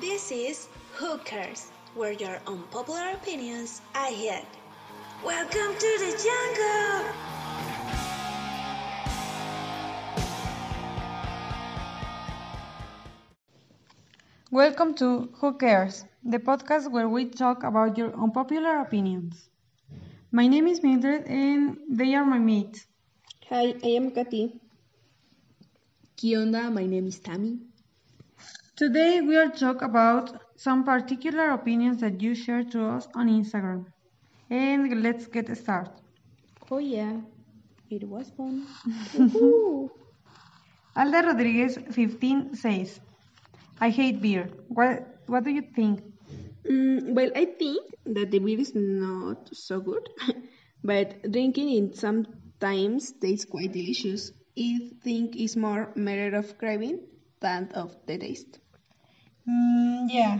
This is Who Cares, where your unpopular opinions are heard. Welcome to the jungle! Welcome to Who Cares, the podcast where we talk about your unpopular opinions. My name is Mildred and they are my mates. Hi, I am Katy. ¿Qué onda? My name is Tammy. Today we will talk about some particular opinions that you share to us on Instagram. And let's get started. Oh yeah, it was fun. Alda Rodriguez 15 says, I hate beer. What, what do you think? Mm, well, I think that the beer is not so good, but drinking it sometimes tastes quite delicious. I think it's more matter of craving than of the taste. Mm, yeah,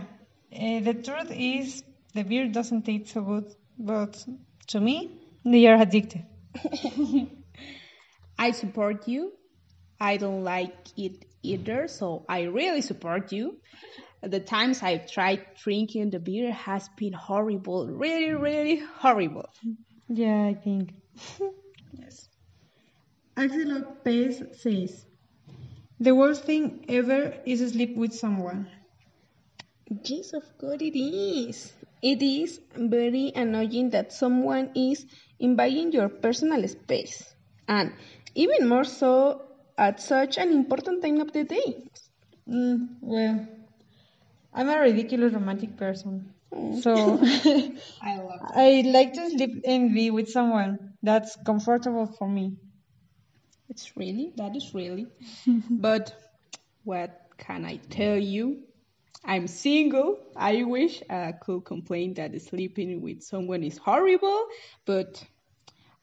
uh, the truth is the beer doesn't taste so good, but to me, they are addictive. I support you. I don't like it either, so I really support you. The times I've tried drinking the beer has been horrible, really, really horrible. Yeah, I think. yes. Axel Lopez says, The worst thing ever is sleep with someone. Yes, of course it is. It is very annoying that someone is invading your personal space, and even more so at such an important time of the day. Mm, well, I'm a ridiculous romantic person. So I love I like to sleep and be with someone that's comfortable for me. It's really, that is really. but what can I tell you? I'm single. I wish I could complain that sleeping with someone is horrible, but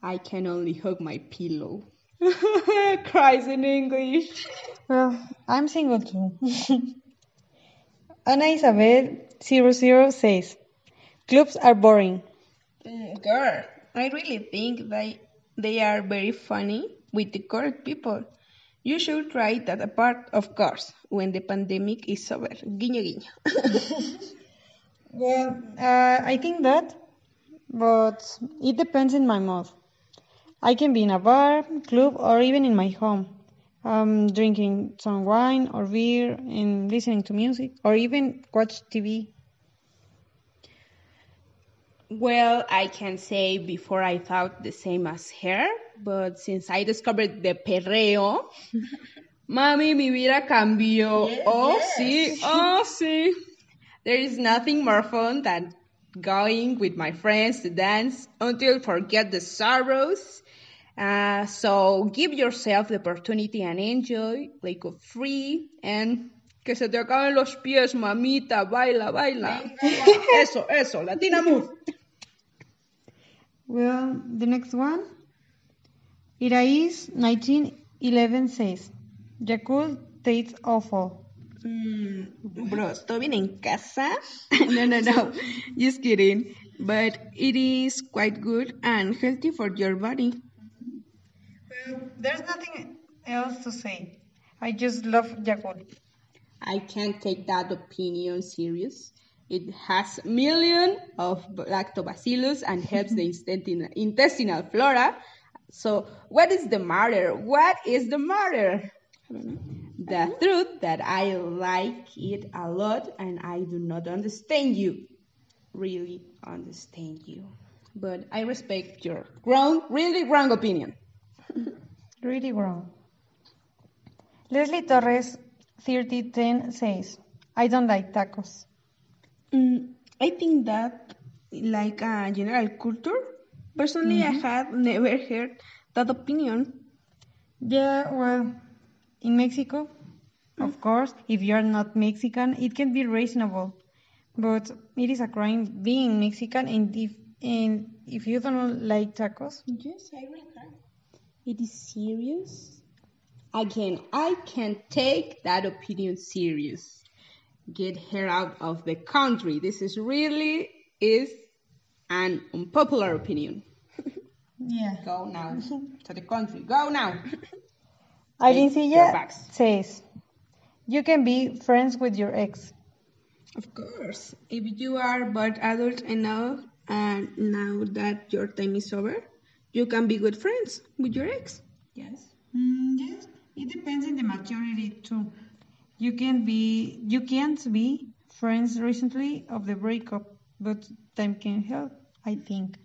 I can only hug my pillow. Cries in English. Well, I'm single too. Ana Isabel 00 says, Clubs are boring. Mm, girl, I really think they they are very funny with the correct people. You should try that apart, of course, when the pandemic is over. Guiño, guiño. Well, uh, I think that, but it depends in my mood. I can be in a bar, club, or even in my home, um, drinking some wine or beer and listening to music, or even watch TV. Well, I can say before I thought the same as her, but since I discovered the perreo, mami, mi vida cambió. oh, sí, oh, sí. There is nothing more fun than going with my friends to dance until forget the sorrows. Uh, so give yourself the opportunity and enjoy, like a free and que se te acaben los pies, mamita, baila, baila. eso, eso, Latina move. Well, the next one, Irais 1911 says, Yakult tastes awful. Mm, bros, ¿todo bien en casa? no, no, no. Just kidding. But it is quite good and healthy for your body. Well, there's nothing else to say. I just love Yakult. I can't take that opinion serious. It has million of lactobacillus and helps the intestinal, intestinal flora. So what is the matter? What is the matter? The truth that I like it a lot and I do not understand you. Really understand you. But I respect your wrong, really wrong opinion. Really wrong. Leslie Torres 3010 says, I don't like tacos. Mm, I think that, like a general culture, personally, I have never heard that opinion. Yeah, well, in Mexico, of course, if you are not Mexican, it can be reasonable. But it is a crime being Mexican, and if and if you don't like tacos, Yes, I read that. It is serious. Again, I can take that opinion serious. Get her out of the country. This is really is an unpopular opinion. yeah. Go now to the country. Go now. Aileen Take your Silla bags. says, you can be friends with your ex. Of course, if you are but adult enough and now that your time is over, you can be good friends with your ex. Yes. Mm, yes, it depends on the maturity too. You can be you can't be friends recently of the breakup, but time can help, I think.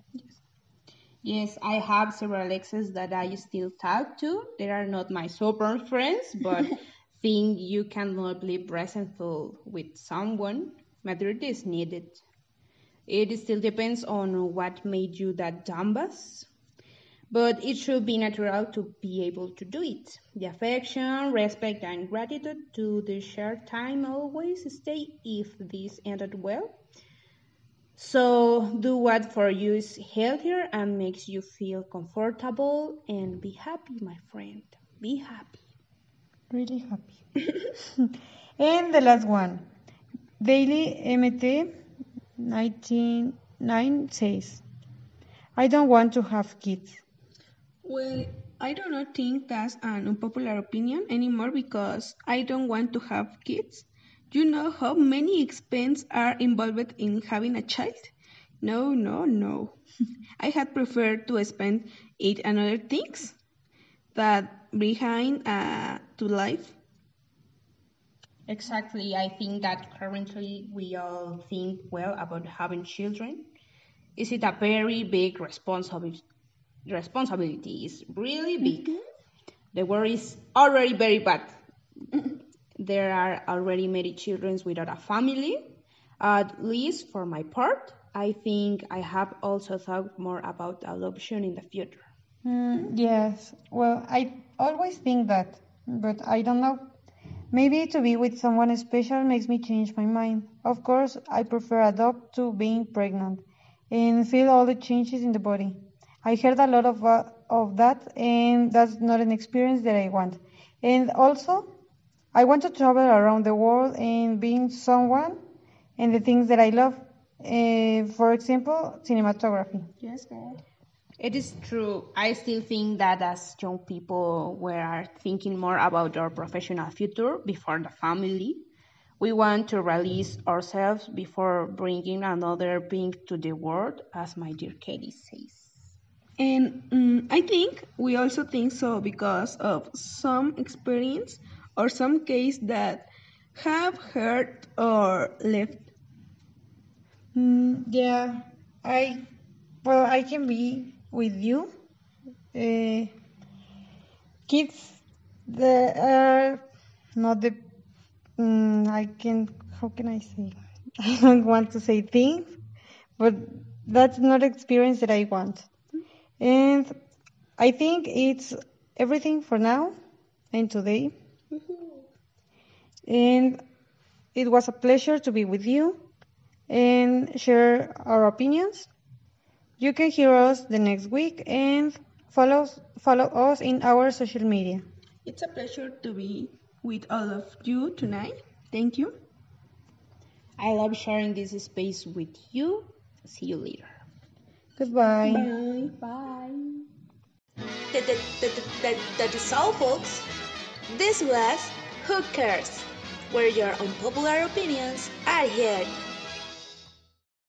Yes, I have several exes that I still talk to. They are not my super friends, but think you cannot live resentful with someone. Maturity is needed. It still depends on what made you that dumbass. But it should be natural to be able to do it. The affection, respect, and gratitude to the shared time always stay if this ended well. So do what for you is healthier and makes you feel comfortable and be happy, my friend. Be happy. Really happy. and the last one. Daily MT 99 says, I don't want to have kids. Well, I do not think that's an unpopular opinion anymore because I don't want to have kids. You know how many expenses are involved in having a child? No, no, no. I had preferred to spend it on other things that behind uh, to life. Exactly. I think that currently we all think well about having children. Is it a very big responsibility? Responsibility is really big. The world is already very bad. there are already many children without a family. At least for my part, I think I have also thought more about adoption in the future. Mm, yes, well, I always think that, but I don't know. Maybe to be with someone special makes me change my mind. Of course, I prefer adopt to being pregnant and feel all the changes in the body. I heard a lot of uh, of that, and that's not an experience that I want. And also, I want to travel around the world and being someone and the things that I love. Uh, for example, cinematography. Yes. It is true. I still think that as young people, we are thinking more about our professional future before the family. We want to release ourselves before bringing another being to the world, as my dear Katie says. And um, I think we also think so because of some experience or some case that have hurt or left. Mm, yeah, I well, I can be with you. Uh, kids that are not the mm, I can how can I say I don't want to say things, but that's not experience that I want. And I think it's everything for now and today. Mm-hmm. And it was a pleasure to be with you and share our opinions. You can hear us the next week and follow follow us in our social media. It's a pleasure to be with all of you tonight. Thank you. I love sharing this space with you. See you later. Goodbye. Bye. Bye. That, is all, folks. This was Who Cares, where your unpopular opinions are heard.